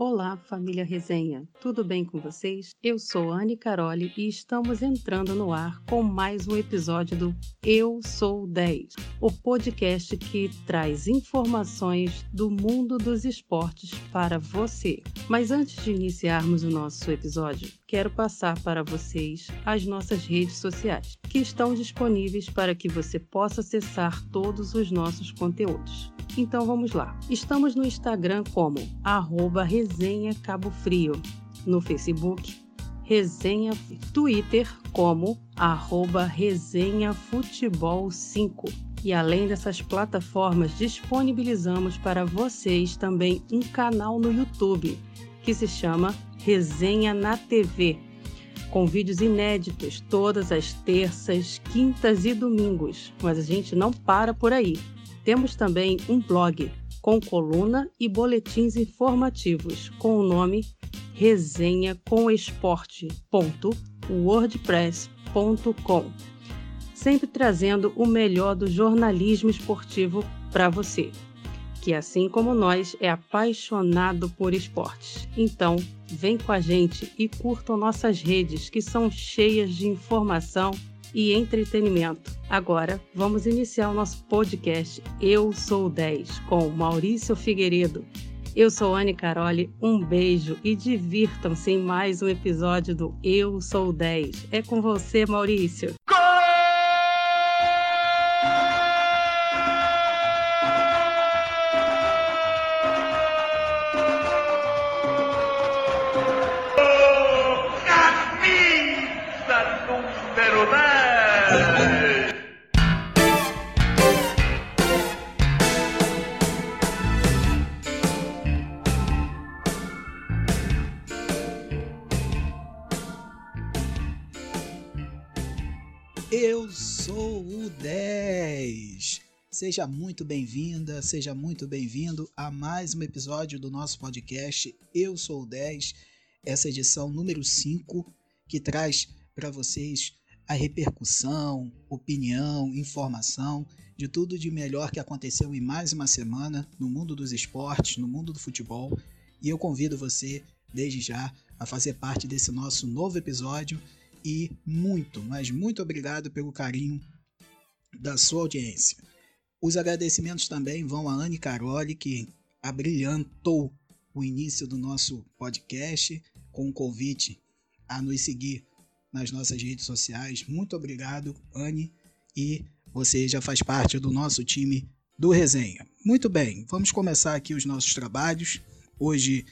Olá, família Resenha. Tudo bem com vocês? Eu sou Anne Caroli e estamos entrando no ar com mais um episódio do Eu Sou 10, o podcast que traz informações do mundo dos esportes para você. Mas antes de iniciarmos o nosso episódio, quero passar para vocês as nossas redes sociais, que estão disponíveis para que você possa acessar todos os nossos conteúdos. Então vamos lá. Estamos no Instagram como arroba resenha Cabo Frio, no Facebook Resenha, Twitter como arroba resenha futebol 5. E além dessas plataformas, disponibilizamos para vocês também um canal no YouTube que se chama Resenha na TV, com vídeos inéditos todas as terças, quintas e domingos. Mas a gente não para por aí. Temos também um blog com coluna e boletins informativos com o nome resenha com esporte.wordpress.com, sempre trazendo o melhor do jornalismo esportivo para você, que assim como nós é apaixonado por esportes. Então, vem com a gente e curtam nossas redes que são cheias de informação e entretenimento. Agora, vamos iniciar o nosso podcast Eu Sou 10 com Maurício Figueiredo. Eu sou Anne Caroli, um beijo e divirtam-se em mais um episódio do Eu Sou 10. É com você, Maurício. Seja muito bem-vinda, seja muito bem-vindo a mais um episódio do nosso podcast Eu Sou o 10, essa edição número 5, que traz para vocês a repercussão, opinião, informação de tudo de melhor que aconteceu em mais uma semana no mundo dos esportes, no mundo do futebol. E eu convido você, desde já, a fazer parte desse nosso novo episódio e muito, mas muito obrigado pelo carinho da sua audiência. Os agradecimentos também vão a Anne Caroli, que abrilhantou o início do nosso podcast com o um convite a nos seguir nas nossas redes sociais. Muito obrigado, Anne, e você já faz parte do nosso time do Resenha. Muito bem, vamos começar aqui os nossos trabalhos. Hoje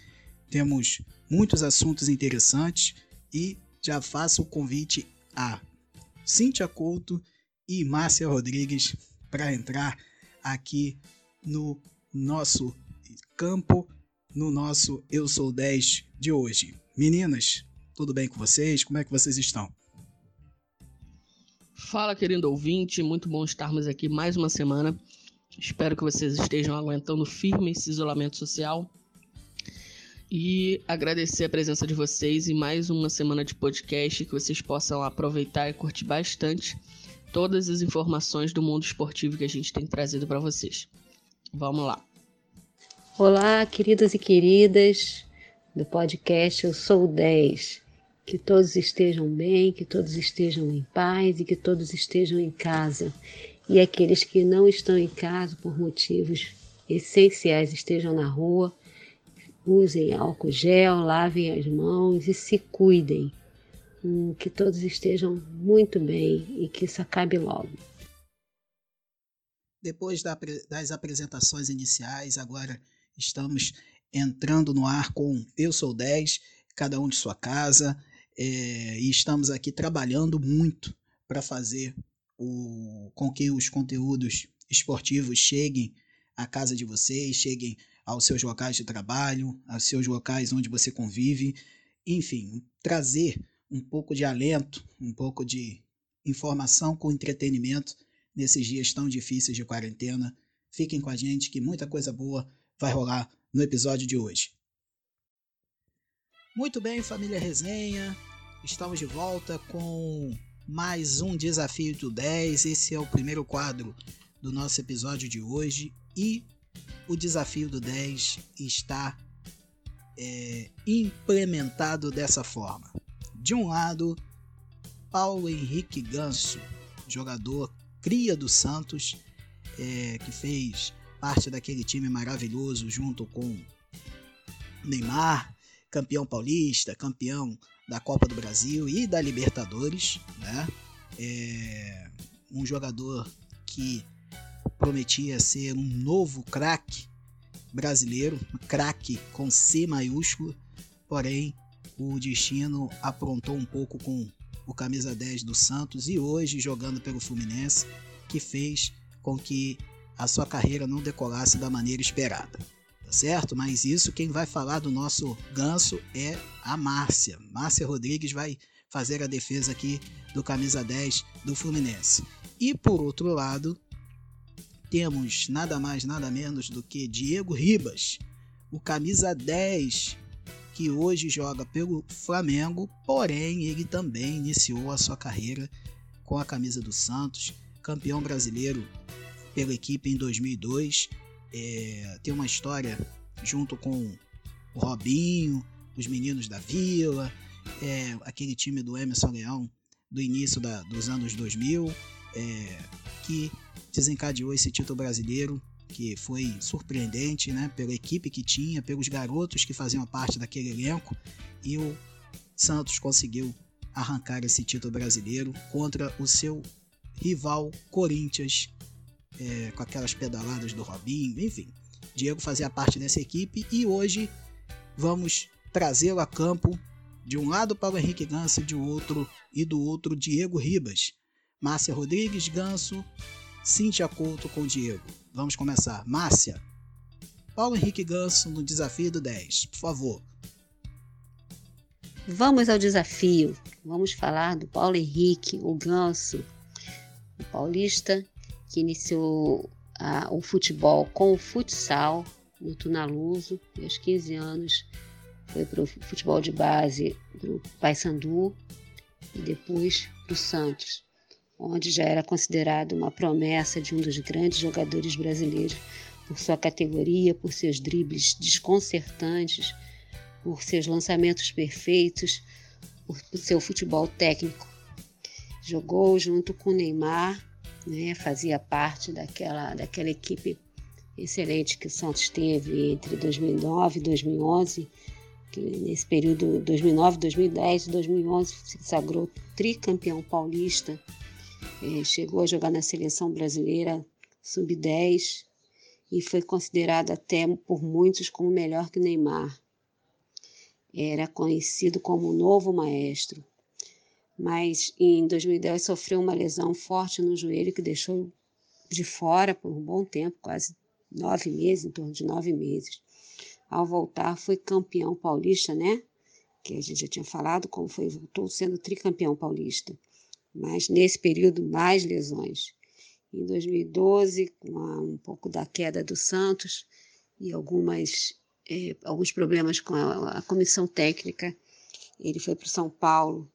temos muitos assuntos interessantes e já faço o convite a Cíntia Couto e Márcia Rodrigues para entrar aqui no nosso campo, no nosso Eu Sou 10 de hoje. Meninas, tudo bem com vocês? Como é que vocês estão? Fala, querido ouvinte, muito bom estarmos aqui mais uma semana. Espero que vocês estejam aguentando firme esse isolamento social. E agradecer a presença de vocês em mais uma semana de podcast que vocês possam aproveitar e curtir bastante todas as informações do mundo esportivo que a gente tem trazido para vocês. Vamos lá. Olá, queridos e queridas do podcast Eu Sou 10. Que todos estejam bem, que todos estejam em paz e que todos estejam em casa. E aqueles que não estão em casa por motivos essenciais estejam na rua, usem álcool gel, lavem as mãos e se cuidem que todos estejam muito bem e que isso acabe logo. Depois das apresentações iniciais, agora estamos entrando no ar com Eu Sou 10, cada um de sua casa, é, e estamos aqui trabalhando muito para fazer o, com que os conteúdos esportivos cheguem à casa de vocês, cheguem aos seus locais de trabalho, aos seus locais onde você convive, enfim, trazer um pouco de alento, um pouco de informação com entretenimento nesses dias tão difíceis de quarentena. Fiquem com a gente que muita coisa boa vai rolar no episódio de hoje. Muito bem, família Resenha, estamos de volta com mais um Desafio do 10. Esse é o primeiro quadro do nosso episódio de hoje e o Desafio do 10 está é, implementado dessa forma. De um lado, Paulo Henrique Ganso, jogador cria do Santos, é, que fez parte daquele time maravilhoso junto com Neymar, campeão paulista, campeão da Copa do Brasil e da Libertadores, né? É um jogador que prometia ser um novo craque brasileiro, craque com C maiúsculo, porém o destino aprontou um pouco com o camisa 10 do Santos e hoje jogando pelo Fluminense, que fez com que a sua carreira não decolasse da maneira esperada. Tá certo? Mas isso quem vai falar do nosso ganso é a Márcia. Márcia Rodrigues vai fazer a defesa aqui do camisa 10 do Fluminense. E por outro lado, temos nada mais, nada menos do que Diego Ribas, o camisa 10, que hoje joga pelo Flamengo, porém ele também iniciou a sua carreira com a camisa do Santos, campeão brasileiro pela equipe em 2002. É, tem uma história junto com o Robinho, os meninos da Vila, é, aquele time do Emerson Leão do início da, dos anos 2000, é, que desencadeou esse título brasileiro, que foi surpreendente né, pela equipe que tinha, pelos garotos que faziam parte daquele elenco, e o Santos conseguiu arrancar esse título brasileiro contra o seu rival Corinthians, é, com aquelas pedaladas do Robinho, enfim. Diego fazia parte dessa equipe e hoje vamos trazê-lo a campo de um lado para o Henrique Ganso de outro e do outro Diego Ribas. Márcia Rodrigues, Ganso, Cíntia Couto com Diego. Vamos começar. Márcia, Paulo Henrique Ganso no desafio do 10, por favor. Vamos ao desafio. Vamos falar do Paulo Henrique, o Ganso, o paulista que iniciou a, o futebol com o futsal no Tunaluso, aos 15 anos foi para o futebol de base para o Paysandu e depois para o Santos, onde já era considerado uma promessa de um dos grandes jogadores brasileiros por sua categoria, por seus dribles desconcertantes, por seus lançamentos perfeitos, por, seu futebol técnico. Jogou junto com Neymar, né, fazia parte daquela, daquela equipe excelente que o Santos teve entre 2009 e 2011 que nesse período 2009, 2010 e 2011 se sagrou tricampeão paulista, chegou a jogar na seleção brasileira sub-10 e foi considerado até por muitos como melhor que Neymar. Era conhecido como o novo maestro, mas em 2010 sofreu uma lesão forte no joelho que deixou de fora por um bom tempo, quase nove meses, em torno de nove meses ao voltar foi campeão paulista, né? Que a gente já tinha falado, como foi, voltou sendo tricampeão paulista. Mas nesse período, mais lesões. Em 2012, com um pouco da queda do Santos e algumas, eh, alguns problemas com a, a comissão técnica, ele foi para São Paulo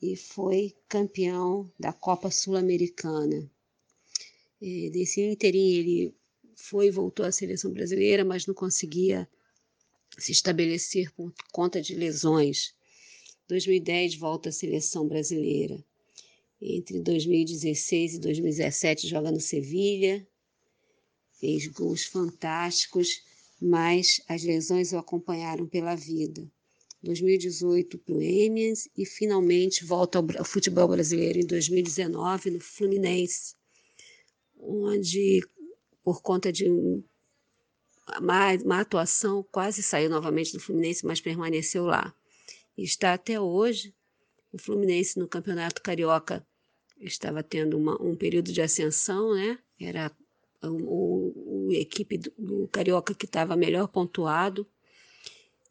e foi campeão da Copa Sul-Americana. Nesse interim, ele foi e voltou à seleção brasileira, mas não conseguia se estabelecer por conta de lesões. 2010 volta à seleção brasileira. Entre 2016 e 2017 joga no Sevilha, fez gols fantásticos, mas as lesões o acompanharam pela vida. 2018 para o Emians e finalmente volta ao futebol brasileiro em 2019 no Fluminense, onde por conta de uma, uma atuação, quase saiu novamente do Fluminense, mas permaneceu lá. Está até hoje. O Fluminense no Campeonato Carioca estava tendo uma, um período de ascensão, né? Era o, o equipe do, do, Carioca que estava melhor pontuado.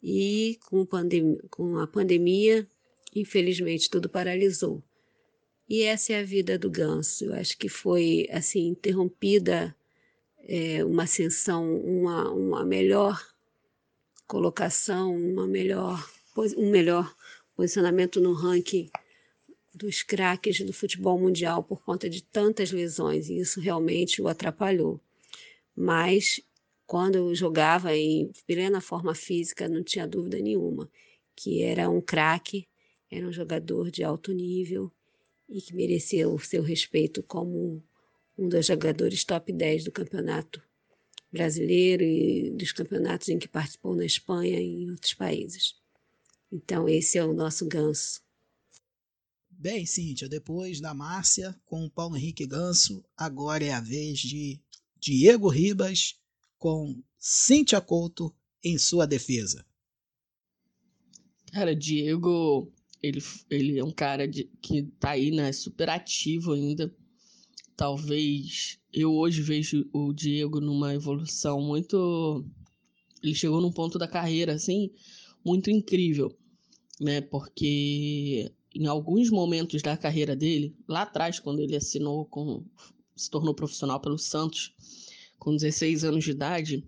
E com, pandem com a pandemia, infelizmente, tudo paralisou. E essa é a vida do Ganso. Eu acho que foi assim interrompida é, uma ascensão, uma, uma melhor colocação, uma melhor, um melhor posicionamento no ranking dos craques do futebol mundial por conta de tantas lesões, e isso realmente o atrapalhou. Mas quando eu jogava em plena forma física, não tinha dúvida nenhuma que era um craque, era um jogador de alto nível e que merecia o seu respeito como um dos jogadores top 10 do campeonato brasileiro e dos campeonatos em que participou na Espanha e em outros países. Então, esse é o nosso ganso. Bem, Cíntia, depois da Márcia com o Paulo Henrique Ganso, agora é a vez de Diego Ribas com Cíntia Couto em sua defesa. Cara, Diego, ele, ele é um cara de, que tá aí, né, super ativo ainda. Talvez eu hoje vejo o Diego numa evolução muito. Ele chegou num ponto da carreira, assim, muito incrível, né? Porque em alguns momentos da carreira dele, lá atrás, quando ele assinou com. se tornou profissional pelo Santos, com 16 anos de idade,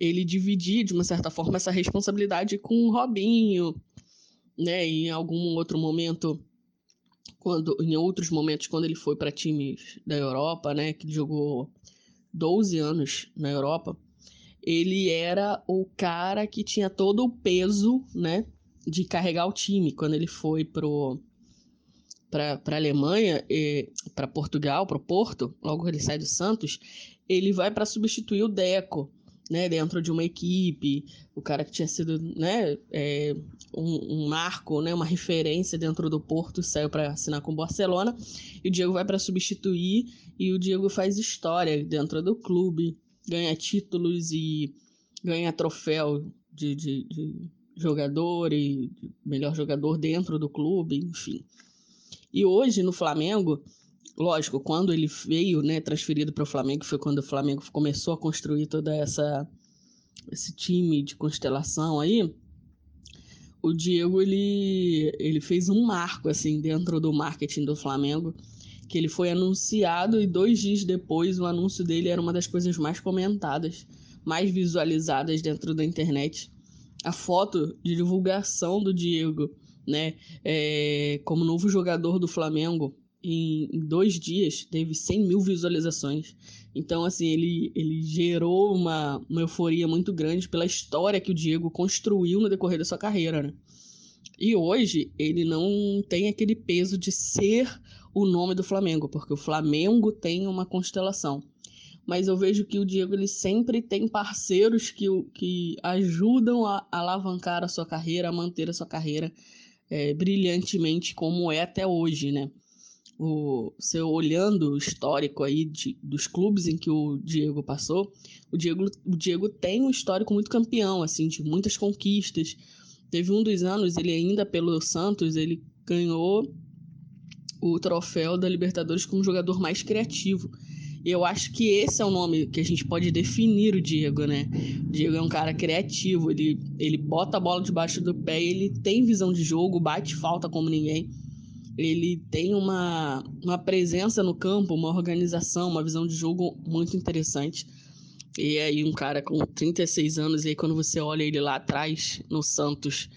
ele dividia, de uma certa forma, essa responsabilidade com o Robinho, né? E em algum outro momento, quando, em outros momentos, quando ele foi para times da Europa, né? Que jogou 12 anos na Europa, ele era o cara que tinha todo o peso, né? De carregar o time. Quando ele foi pro para a Alemanha, para Portugal, para Porto, logo que ele sai do Santos, ele vai para substituir o Deco, né, dentro de uma equipe, o cara que tinha sido, né, é, um, um, marco, né, uma referência dentro do Porto, saiu para assinar com o Barcelona, e o Diego vai para substituir, e o Diego faz história dentro do clube, ganha títulos e ganha troféu de, de, de jogador e melhor jogador dentro do clube, enfim. E hoje no Flamengo, lógico, quando ele veio, né, transferido para o Flamengo, foi quando o Flamengo começou a construir toda essa esse time de constelação aí. O Diego ele ele fez um marco assim dentro do marketing do Flamengo, que ele foi anunciado e dois dias depois o anúncio dele era uma das coisas mais comentadas, mais visualizadas dentro da internet. A foto de divulgação do Diego, né, é, como novo jogador do Flamengo, em, dois dias teve 100 mil visualizações. Então, assim, ele, ele gerou uma, uma euforia muito grande pela história que o Diego construiu no decorrer da sua carreira, né? E hoje ele não tem aquele peso de ser o nome do Flamengo, porque o Flamengo tem uma constelação. Mas eu vejo que o Diego ele sempre tem parceiros que, que ajudam a alavancar a sua carreira, a manter a sua carreira é, brilhantemente como é até hoje, né? o você olhando o histórico aí de, dos clubes em que o Diego passou, o Diego, o Diego tem um histórico muito campeão, assim, de muitas conquistas. Teve um dos anos, ele ainda pelo Santos, ele ganhou o troféu da Libertadores como jogador mais criativo. Eu acho que esse é o nome que a gente pode definir o Diego, né? O Diego é um cara criativo, ele, ele bota a bola debaixo do pé, ele tem visão de jogo, bate falta como ninguém ele tem uma, uma presença no campo, uma organização, uma visão de jogo muito interessante. E aí um cara com 36 anos, e aí quando você olha ele lá atrás, no Santos,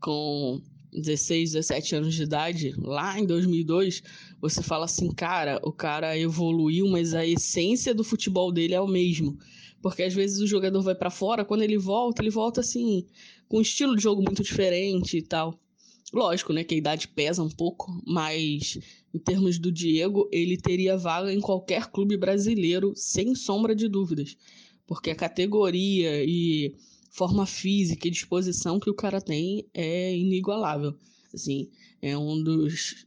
com 16, 17 anos de idade, lá em 2002, você fala assim, cara, o cara evoluiu, mas a essência do futebol dele é o mesmo. Porque às vezes o jogador vai para fora, quando ele volta, ele volta assim, com um estilo de jogo muito diferente e tal. Lógico, né, que a idade pesa um pouco, mas em termos do Diego, ele teria vaga em qualquer clube brasileiro, sem sombra de dúvidas. Porque a categoria e forma física e disposição que o cara tem é inigualável. Assim, é um dos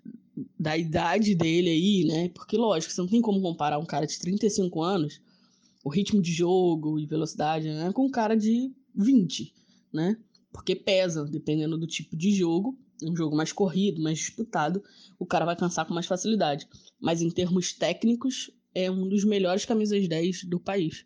da idade dele aí, né? Porque lógico, você não tem como comparar um cara de 35 anos, o ritmo de jogo e velocidade, né, com um cara de 20, né? Porque pesa, dependendo do tipo de jogo um jogo mais corrido, mais disputado, o cara vai cansar com mais facilidade. Mas em termos técnicos, é um dos melhores camisas 10 do país.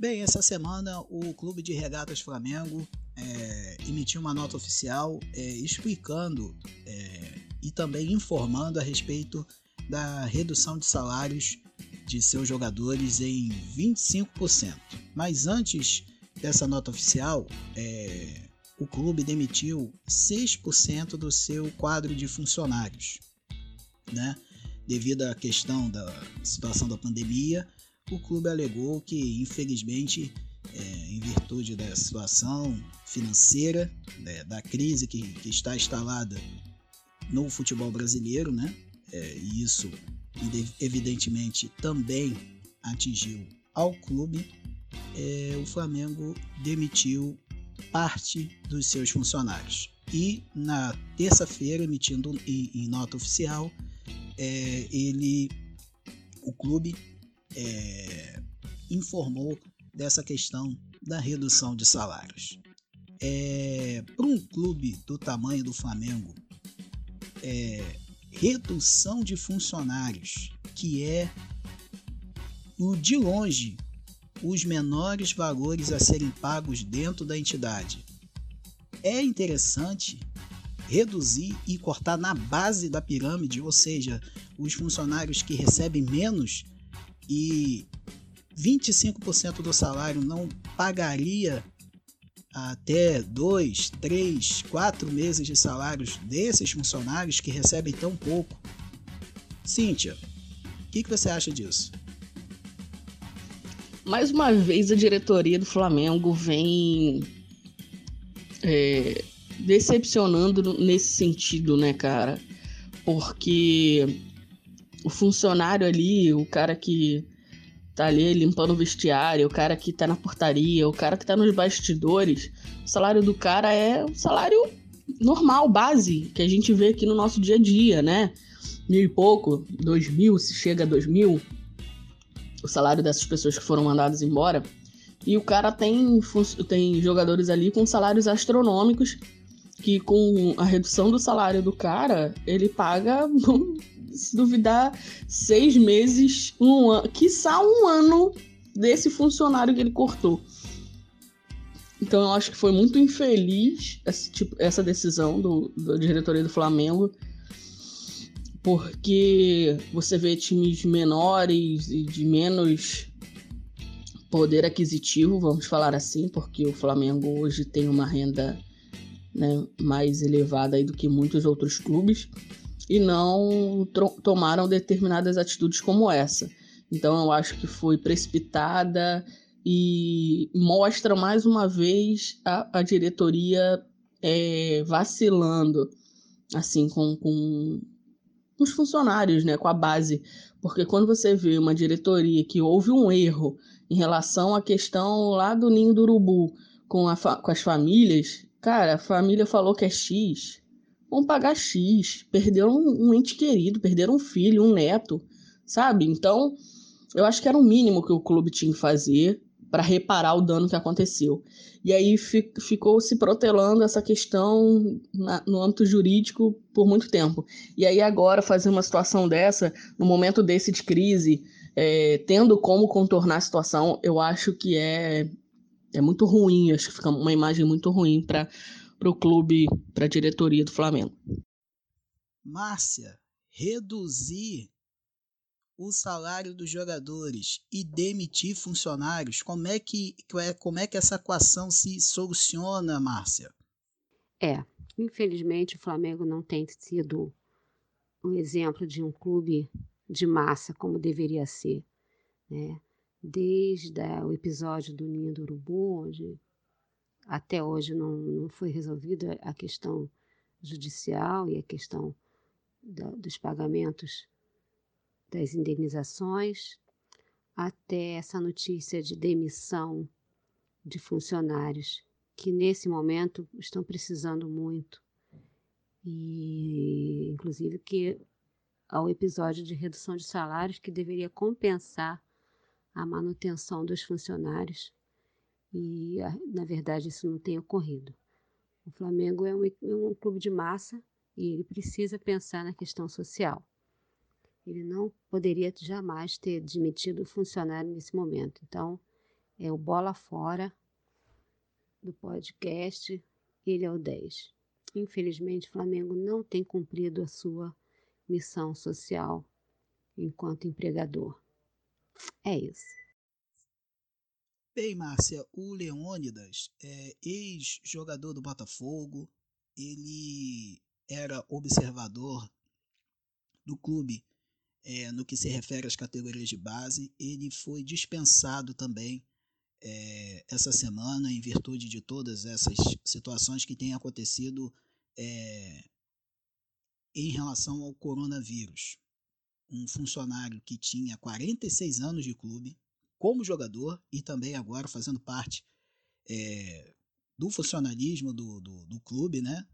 Bem, essa semana o Clube de Regatas Flamengo é, emitiu uma nota oficial é, explicando é, e também informando a respeito da redução de salários de seus jogadores em 25%. Mas antes dessa nota oficial, é, o clube demitiu 6% do seu quadro de funcionários, né? Devido à questão da situação da pandemia, o clube alegou que, infelizmente, é, em virtude da situação financeira, né, da crise que, que, está instalada no futebol brasileiro, né? É, e isso evidentemente também atingiu ao clube, é, o Flamengo demitiu parte dos seus funcionários. E na terça-feira, emitindo em, em, nota oficial, é, ele, o clube é, informou dessa questão da redução de salários. É, Para um clube do tamanho do Flamengo, é, redução de funcionários, que é o de longe os menores valores a serem pagos dentro da entidade. É interessante reduzir e cortar na base da pirâmide, ou seja, os funcionários que recebem menos e 25% do salário não pagaria até dois, três, quatro meses de salários desses funcionários que recebem tão pouco. Cíntia, o que, que você acha disso? Mais uma vez a diretoria do Flamengo vem é, decepcionando nesse sentido, né, cara? Porque o funcionário ali, o cara que tá ali limpando o vestiário, o cara que tá na portaria, o cara que tá nos bastidores, o salário do cara é um salário normal, base, que a gente vê aqui no nosso dia a dia, né? Mil e pouco, dois mil, se chega a dois mil, o salário dessas pessoas que foram mandadas embora. E o cara tem, tem jogadores ali com salários astronômicos que com a redução do salário do cara, ele paga se duvidar, seis meses, um ano, quiçá um ano desse funcionário que ele cortou. Então eu acho que foi muito infeliz essa, tipo, essa decisão do, da diretoria do Flamengo, porque você vê times menores e de menos poder aquisitivo, vamos falar assim, porque o Flamengo hoje tem uma renda né, mais elevada do que muitos outros clubes e não tomaram determinadas atitudes como essa. Então eu acho que foi precipitada e mostra mais uma vez a, a diretoria é, vacilando assim com, com os funcionários, né, com a base, porque quando você vê uma diretoria que houve um erro em relação à questão lá do ninho do urubu com, a, com as famílias, cara, a família falou que é X, vão pagar X, perderam um ente querido, perderam um filho, um neto, sabe? Então, eu acho que era o mínimo que o clube tinha que fazer para reparar o dano que aconteceu. E aí ficou se protelando essa questão na, no âmbito jurídico por muito tempo. E aí agora fazer uma situação dessa, no momento desse de crise, é, tendo como contornar a situação, eu acho que é, é muito ruim, acho que fica uma imagem muito ruim para para o clube, para a diretoria do Flamengo. Márcia, reduzir o salário dos jogadores e demitir funcionários, como é que, como é que essa equação se soluciona, Márcia? É, infelizmente o Flamengo não tem sido um exemplo de um clube de massa como deveria ser, né? Desde o episódio do Ninho do Urubu, onde até hoje não, não foi resolvida a questão judicial e a questão da, dos pagamentos das indenizações, até essa notícia de demissão de funcionários que nesse momento estão precisando muito. E inclusive que ao episódio de redução de salários que deveria compensar a manutenção dos funcionários e, na verdade, isso não tem ocorrido. O Flamengo é um, é um clube de massa e ele precisa pensar na questão social. Ele não poderia jamais ter demitido o funcionário nesse momento. Então, é o bola fora do podcast, ele é o 10. Infelizmente, o Flamengo não tem cumprido a sua missão social enquanto empregador. É isso. Bem, Márcia, o Leônidas é ex-jogador do Botafogo, ele era observador do clube é, no que se refere às categorias de base. Ele foi dispensado também é, essa semana, em virtude de todas essas situações que têm acontecido é, em relação ao coronavírus. Um funcionário que tinha 46 anos de clube, como jogador e também agora fazendo parte é, do funcionalismo do, do, do clube, né?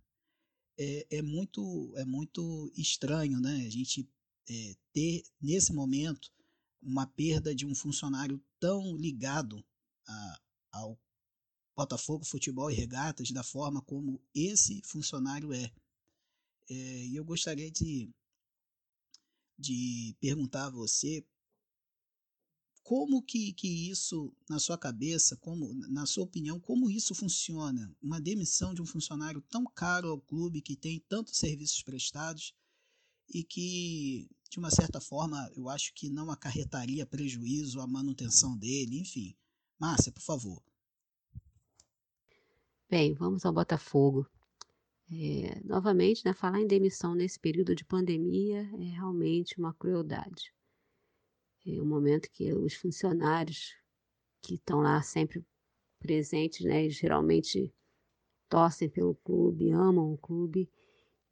É, é, muito, é muito estranho, né? A gente é, ter, nesse momento, uma perda de um funcionário tão ligado a, ao Botafogo Futebol e Regatas da forma como esse funcionário é. é e eu gostaria de, de perguntar a você como que, que isso, na sua cabeça, como na sua opinião, como isso funciona? Uma demissão de um funcionário tão caro ao clube, que tem tantos serviços prestados e que, de uma certa forma, eu acho que não acarretaria prejuízo à manutenção dele, enfim. Márcia, por favor. Bem, vamos ao Botafogo. É, novamente, né, falar em demissão nesse período de pandemia é realmente uma crueldade. É um momento que os funcionários que estão lá sempre presentes, né, geralmente torcem pelo clube, amam o clube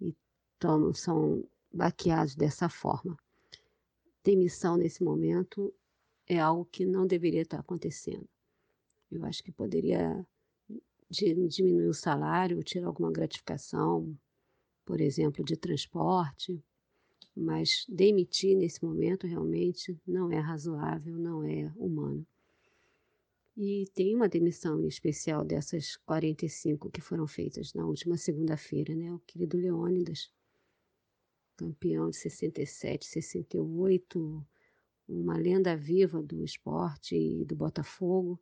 e tomam, são baqueados dessa forma. Demissão nesse momento é algo que não deveria estar acontecendo. Eu acho que poderia diminuir o salário, tirar alguma gratificação, por exemplo, de transporte, mas demitir nesse momento realmente não é razoável, não é humano. E tem uma demissão especial dessas 45 que foram feitas na última segunda-feira, né? O querido Leônidas, campeão de 67, 68, uma lenda viva do esporte e do Botafogo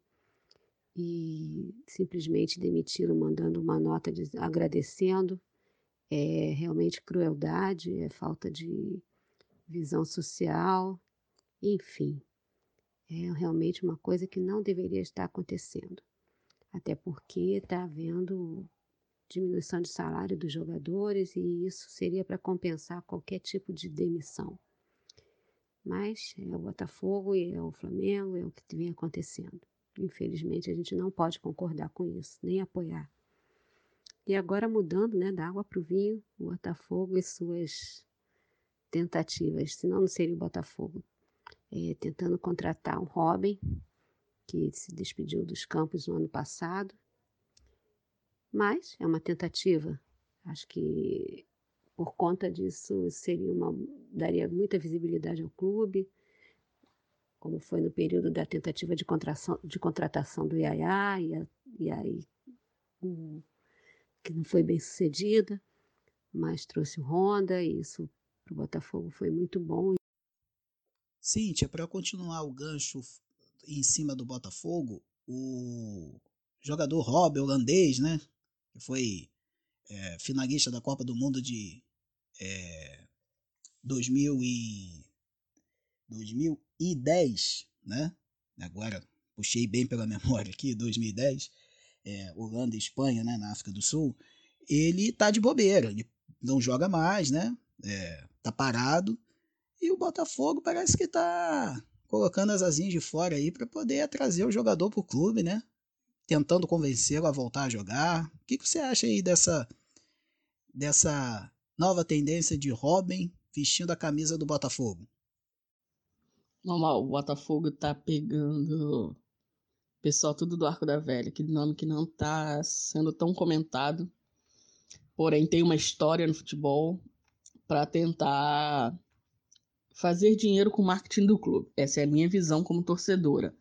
e simplesmente demiti-lo mandando uma nota de, agradecendo. É realmente crueldade, é falta de visão social, enfim. É realmente uma coisa que não deveria estar acontecendo. Até porque está havendo diminuição de salário dos jogadores e isso seria para compensar qualquer tipo de demissão. Mas é o Botafogo e é o Flamengo, é o que vem acontecendo. Infelizmente, a gente não pode concordar com isso, nem apoiar. E agora mudando né, da água para o vinho, o Botafogo e suas tentativas, senão não seria o Botafogo, é, tentando contratar um Robin, que se despediu dos campos no ano passado. Mas é uma tentativa. Acho que por conta disso seria uma daria muita visibilidade ao clube como foi no período da tentativa de, de contratação do Iaiá, e, aí um, que não foi bem sucedida, mas trouxe o Honda, e isso para o Botafogo foi muito bom. Cíntia, para continuar o gancho em cima do Botafogo, o jogador Rob, holandês, né, que foi é, finalista da Copa do Mundo de é, 2000 e 2010, né? Agora puxei bem pela memória aqui, 2010, é, Holanda e Espanha, né, na África do Sul, ele tá de bobeira, ele não joga mais, né? É, tá parado e o Botafogo parece que tá colocando as asinhas de fora aí para poder trazer o jogador pro clube, né? Tentando convencê-lo a voltar a jogar. O que, que você acha aí dessa dessa nova tendência de Robin vestindo a camisa do Botafogo? Normal, o Botafogo tá pegando pessoal tudo do Arco da Velha, aquele nome que não tá sendo tão comentado, porém tem uma história no futebol para tentar fazer dinheiro com o marketing do clube. Essa é a minha visão como torcedora.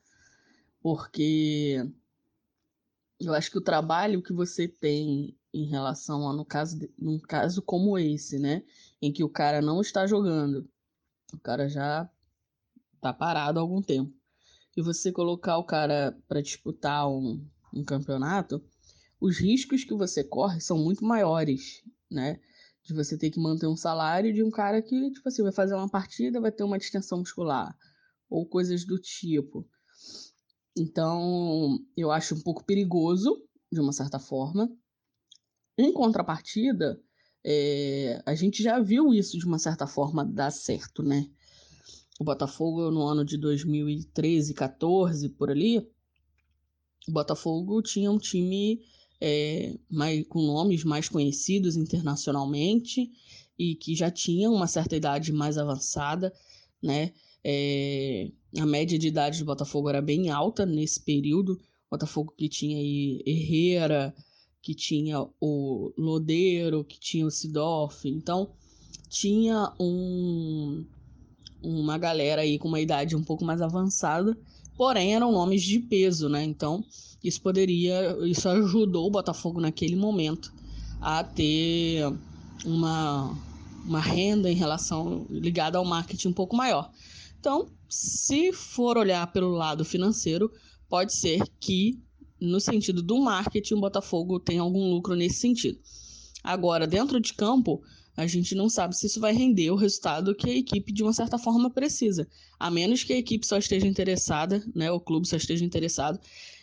Porque eu acho que o trabalho que você tem em relação a no caso num caso como esse, né, em que o cara não está jogando, o cara já tá parado há algum tempo. E você colocar o cara para disputar um, um campeonato, os riscos que você corre são muito maiores, né? De você ter que manter um salário de um cara que, tipo assim, vai fazer uma partida, vai ter uma distensão muscular, ou coisas do tipo. Então, eu acho um pouco perigoso, de uma certa forma. Em contrapartida, é, a gente já viu isso de uma certa forma dar certo, né? O Botafogo no ano de 2013, 14, por ali, o Botafogo tinha um time é, mais, com nomes mais conhecidos internacionalmente e que já tinha uma certa idade mais avançada, né? É, a média de idade do Botafogo era bem alta nesse período. Botafogo que tinha aí Herrera, que tinha o Lodeiro, que tinha o Sidoff. Então, tinha um, uma galera aí com uma idade um pouco mais avançada, porém eram nomes de peso, né? Então, isso poderia, isso ajudou o Botafogo naquele momento a ter uma, uma renda em relação ligada ao marketing um pouco maior. Então, se for olhar pelo lado financeiro, pode ser que no sentido do marketing, o Botafogo tem algum lucro nesse sentido. Agora, dentro de campo, a gente não sabe se isso vai render o resultado que a equipe, de uma certa forma, precisa. A menos que a equipe só esteja interessada, né, o clube só esteja interessado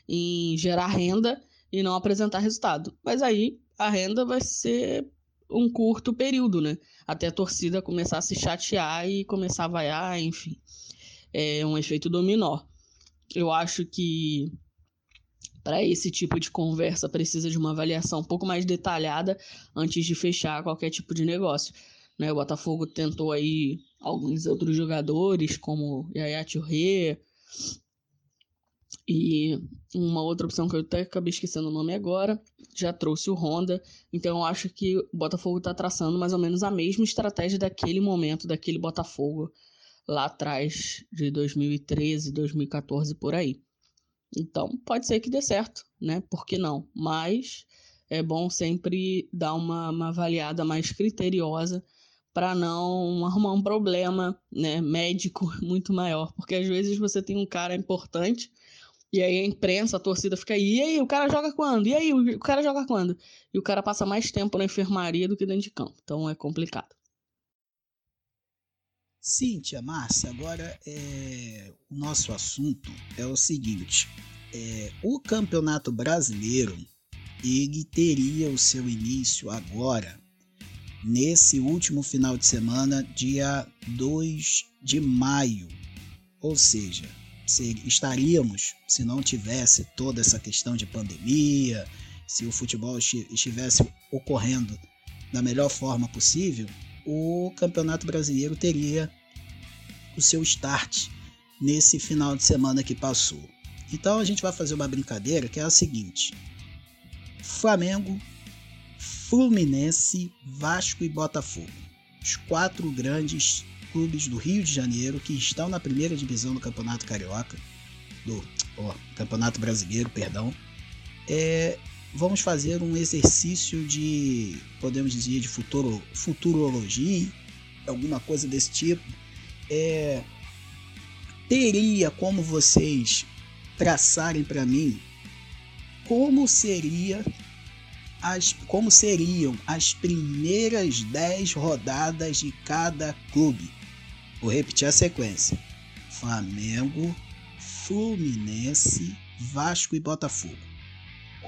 em gerar renda e não apresentar resultado. Mas aí a renda vai ser um curto período, né? Até a torcida começar a se chatear e começar a vaiar, enfim. É um efeito dominó. Eu acho que para esse tipo de conversa precisa de uma avaliação um pouco mais detalhada antes de fechar qualquer tipo de negócio. Né? O Botafogo tentou aí alguns outros jogadores, como Yaya Touré, e uma outra opção que eu até acabei esquecendo o nome agora, já trouxe o Honda. Então eu acho que o Botafogo está traçando mais ou menos a mesma estratégia daquele momento, daquele Botafogo lá atrás de 2013, 2014 por aí. Então, pode ser que dê certo, né? Por que não? Mas é bom sempre dar uma, uma avaliada mais criteriosa para não arrumar um problema né, médico muito maior. Porque às vezes você tem um cara importante e aí a imprensa, a torcida fica aí, e aí, o cara joga quando? E aí, o cara joga quando? E o cara passa mais tempo na enfermaria do que dentro de campo. Então é complicado. Cíntia, Márcia, agora é, o nosso assunto é o seguinte: é, o Campeonato Brasileiro ele teria o seu início agora, nesse último final de semana, dia 2 de maio. Ou seja, se, estaríamos, se não tivesse toda essa questão de pandemia, se o futebol estivesse ocorrendo da melhor forma possível, o Campeonato Brasileiro teria o seu start nesse final de semana que passou. Então a gente vai fazer uma brincadeira que é a seguinte: Flamengo, Fluminense, Vasco e Botafogo. Os quatro grandes clubes do Rio de Janeiro que estão na primeira divisão do Campeonato Carioca, do Campeonato Brasileiro, perdão. É, vamos fazer um exercício de, podemos dizer, de futuro, futurologia, alguma coisa desse tipo. É, teria como vocês traçarem para mim como seria as, como seriam as primeiras 10 rodadas de cada clube. Vou repetir a sequência: Flamengo, Fluminense, Vasco e Botafogo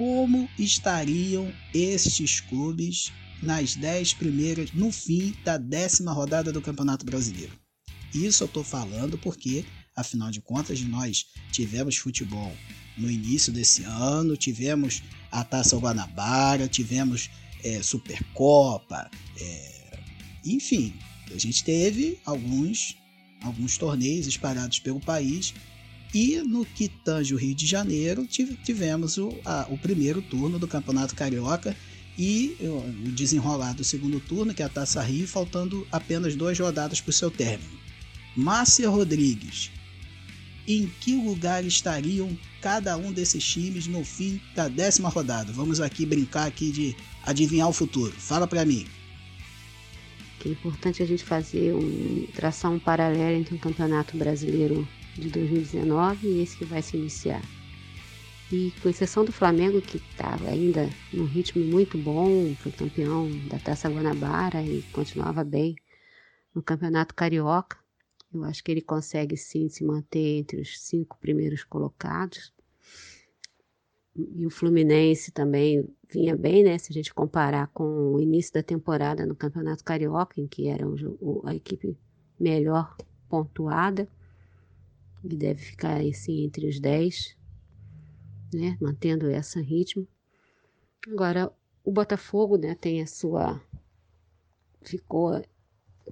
como estariam estes clubes nas 10 primeiras, no fim da décima rodada do Campeonato Brasileiro. Isso eu estou falando porque, afinal de contas, nós tivemos futebol no início desse ano, tivemos a Taça Guanabara, tivemos é, Supercopa, é, enfim, a gente teve alguns, alguns torneios espalhados pelo país e no que tange o Rio de Janeiro, tivemos o, a, o primeiro turno do Campeonato Carioca e o desenrolar do segundo turno, que é a Taça Rio, faltando apenas duas rodadas para o seu término. Márcia Rodrigues, em que lugar estariam cada um desses times no fim da décima rodada? Vamos aqui brincar aqui de adivinhar o futuro. Fala para mim. É importante a gente fazer um traçar um paralelo entre o Campeonato Brasileiro de 2019 e esse que vai se iniciar. E com exceção do Flamengo, que estava ainda num ritmo muito bom, foi campeão da Taça Guanabara e continuava bem no Campeonato Carioca, eu acho que ele consegue sim se manter entre os cinco primeiros colocados. E o Fluminense também vinha bem, né? Se a gente comparar com o início da temporada no Campeonato Carioca, em que era a equipe melhor pontuada e deve ficar assim entre os 10, né, mantendo esse ritmo. Agora, o Botafogo, né, tem a sua ficou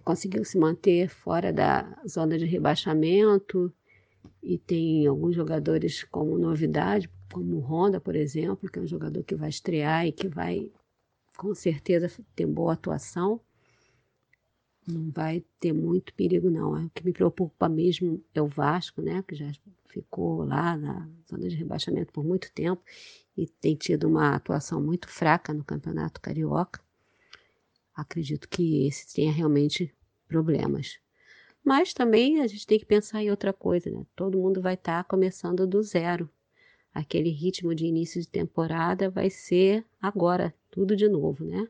conseguiu se manter fora da zona de rebaixamento e tem alguns jogadores como novidade, como o Honda, por exemplo, que é um jogador que vai estrear e que vai com certeza ter boa atuação. Não vai ter muito perigo, não. O que me preocupa mesmo é o Vasco, né? Que já ficou lá na zona de rebaixamento por muito tempo e tem tido uma atuação muito fraca no Campeonato Carioca. Acredito que esse tenha realmente problemas. Mas também a gente tem que pensar em outra coisa, né? Todo mundo vai estar tá começando do zero. Aquele ritmo de início de temporada vai ser agora, tudo de novo, né?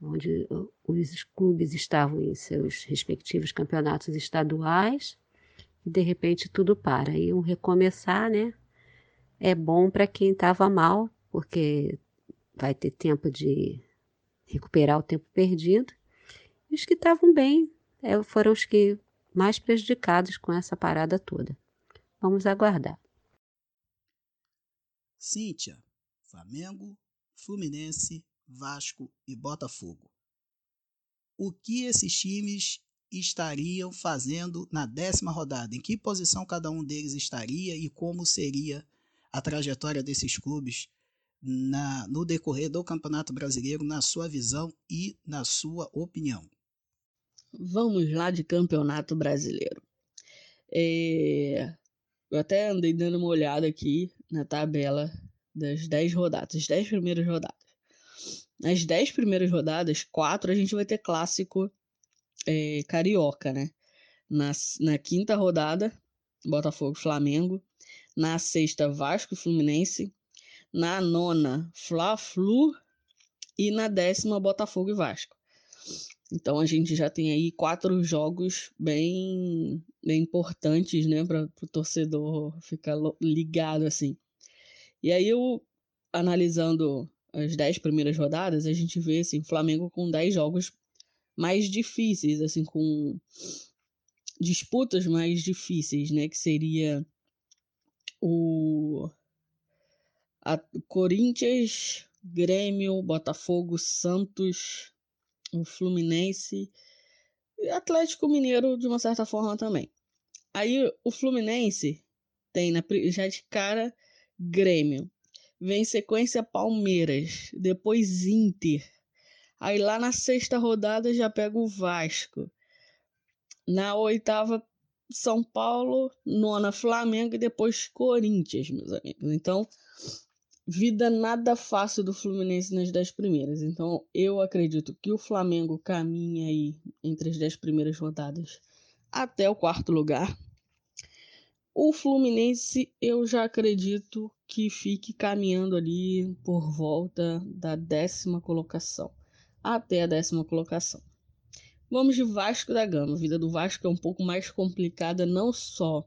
Onde os clubes estavam em seus respectivos campeonatos estaduais e de repente tudo para. E um recomeçar, né? É bom para quem estava mal, porque vai ter tempo de recuperar o tempo perdido. E os que estavam bem é, foram os que mais prejudicados com essa parada toda. Vamos aguardar. Cíntia, Flamengo, Fluminense, Vasco e Botafogo. O que esses times estariam fazendo na décima rodada? Em que posição cada um deles estaria e como seria a trajetória desses clubes na, no decorrer do Campeonato Brasileiro, na sua visão e na sua opinião? Vamos lá de Campeonato Brasileiro. É... Eu até andei dando uma olhada aqui na tabela das 10 rodadas, as 10 primeiras rodadas. Nas 10 primeiras rodadas, quatro a gente vai ter clássico é, carioca, né? Na, na quinta rodada, Botafogo Flamengo. Na sexta, Vasco Fluminense. Na nona, Fla-Flu. E na décima, Botafogo e Vasco. Então a gente já tem aí quatro jogos bem, bem importantes, né, para o torcedor ficar ligado assim. E aí eu analisando as dez primeiras rodadas, a gente vê assim, Flamengo com dez jogos mais difíceis, assim, com disputas mais difíceis, né, que seria o a Corinthians, Grêmio, Botafogo, Santos, Fluminense Atlético Mineiro de uma certa forma também. Aí o Fluminense tem na, já de cara Grêmio. Vem sequência Palmeiras, depois Inter. Aí lá na sexta rodada já pega o Vasco. Na oitava São Paulo, nona Flamengo e depois Corinthians, meus amigos. Então, vida nada fácil do Fluminense nas dez primeiras. Então eu acredito que o Flamengo caminha aí entre as dez primeiras rodadas até o quarto lugar. O Fluminense eu já acredito que fique caminhando ali por volta da décima colocação. Até a décima colocação. Vamos de Vasco da Gama. A vida do Vasco é um pouco mais complicada, não só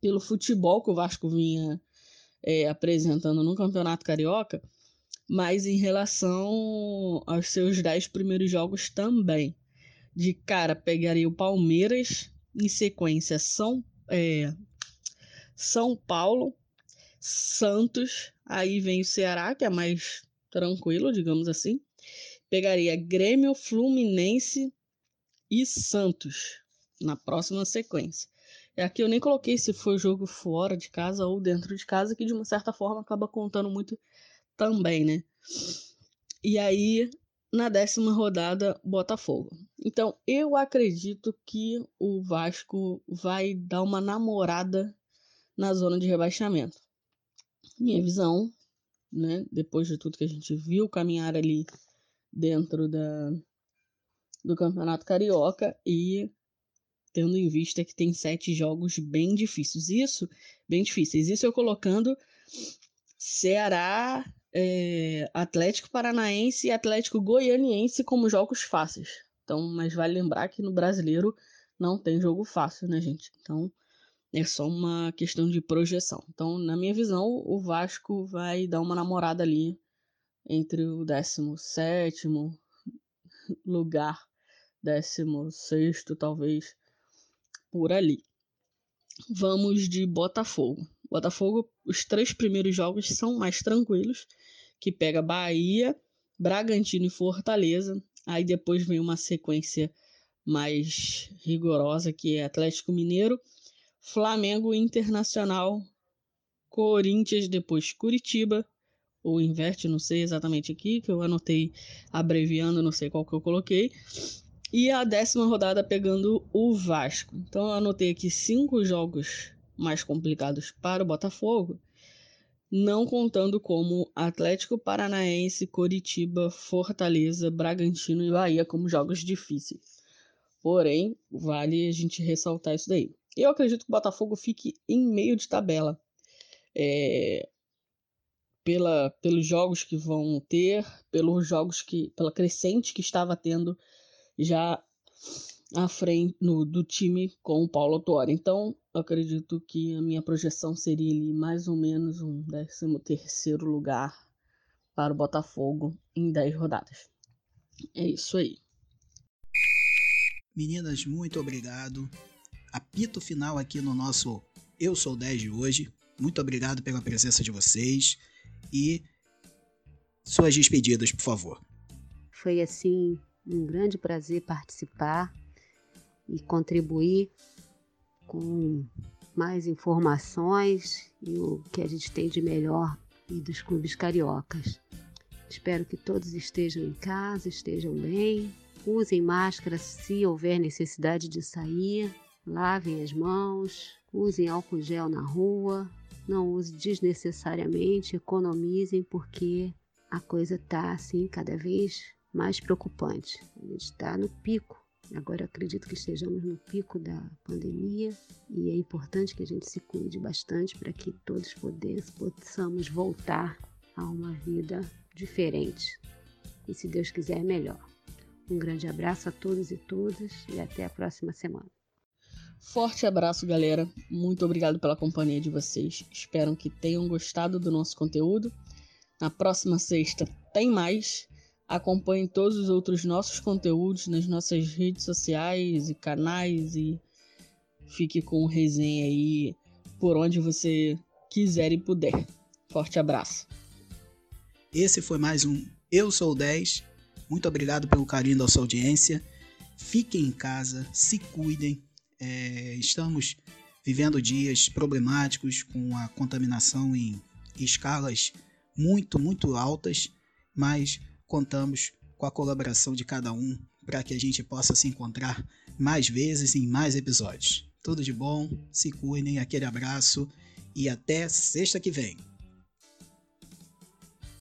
pelo futebol que o Vasco vinha é, apresentando no Campeonato Carioca, mas em relação aos seus dez primeiros jogos também. De cara, pegaria o Palmeiras, em sequência São, é, São Paulo, Santos, aí vem o Ceará, que é mais tranquilo, digamos assim. Pegaria Grêmio, Fluminense e Santos na próxima sequência. É aqui eu nem coloquei se foi jogo fora de casa ou dentro de casa, que de uma certa forma acaba contando muito também, né? E aí, na décima rodada, Botafogo. Então, eu acredito que o Vasco vai dar uma namorada na zona de rebaixamento. Minha visão, né? Depois de tudo que a gente viu caminhar ali dentro da, do Campeonato Carioca e tendo em vista que tem sete jogos bem difíceis. Isso, bem difíceis. Isso eu colocando Ceará, é, Atlético Paranaense e Atlético Goianiense como jogos fáceis. Então, mas vale lembrar que no brasileiro não tem jogo fácil, né, gente? Então, é só uma questão de projeção. Então, na minha visão, o Vasco vai dar uma namorada ali entre o 17 lugar, 16 talvez, por ali. Vamos de Botafogo. Botafogo, os três primeiros jogos são mais tranquilos, que pega Bahia, Bragantino e Fortaleza. Aí depois vem uma sequência mais rigorosa, que é Atlético Mineiro, Flamengo Internacional, Corinthians, depois Curitiba, ou inverte, não sei exatamente aqui, que eu anotei abreviando, não sei qual que eu coloquei. E a décima rodada pegando o Vasco. Então eu anotei aqui cinco jogos mais complicados para o Botafogo, não contando como Atlético Paranaense, Coritiba, Fortaleza, Bragantino e Bahia como jogos difíceis. Porém, vale a gente ressaltar isso daí. Eu acredito que o Botafogo fique em meio de tabela. É, pela, pelos jogos que vão ter, pelos jogos que. pela crescente que estava tendo já à frente no, do time com o Paulo Autori. Então, acredito que a minha projeção seria ali mais ou menos um 13 terceiro lugar para o Botafogo em 10 rodadas. É isso aí. Meninas, muito obrigado. Apito final aqui no nosso Eu Sou 10 de hoje. Muito obrigado pela presença de vocês e suas despedidas, por favor. Foi assim um grande prazer participar e contribuir com mais informações e o que a gente tem de melhor e dos clubes cariocas. Espero que todos estejam em casa, estejam bem, usem máscara se houver necessidade de sair, lavem as mãos, usem álcool gel na rua, não use desnecessariamente, economizem porque a coisa está assim cada vez mais preocupante. A gente está no pico. Agora acredito que estejamos no pico da pandemia e é importante que a gente se cuide bastante para que todos possamos voltar a uma vida diferente. E se Deus quiser, melhor. Um grande abraço a todos e todas e até a próxima semana. Forte abraço, galera. Muito obrigado pela companhia de vocês. Espero que tenham gostado do nosso conteúdo. Na próxima sexta tem mais. Acompanhe todos os outros nossos conteúdos nas nossas redes sociais e canais e fique com o resenha aí por onde você quiser e puder. Forte abraço. Esse foi mais um Eu Sou 10. Muito obrigado pelo carinho da sua audiência. Fiquem em casa, se cuidem. É, estamos vivendo dias problemáticos com a contaminação em escalas muito, muito altas, mas contamos com a colaboração de cada um para que a gente possa se encontrar mais vezes em mais episódios. Tudo de bom, se cuidem, aquele abraço e até sexta que vem.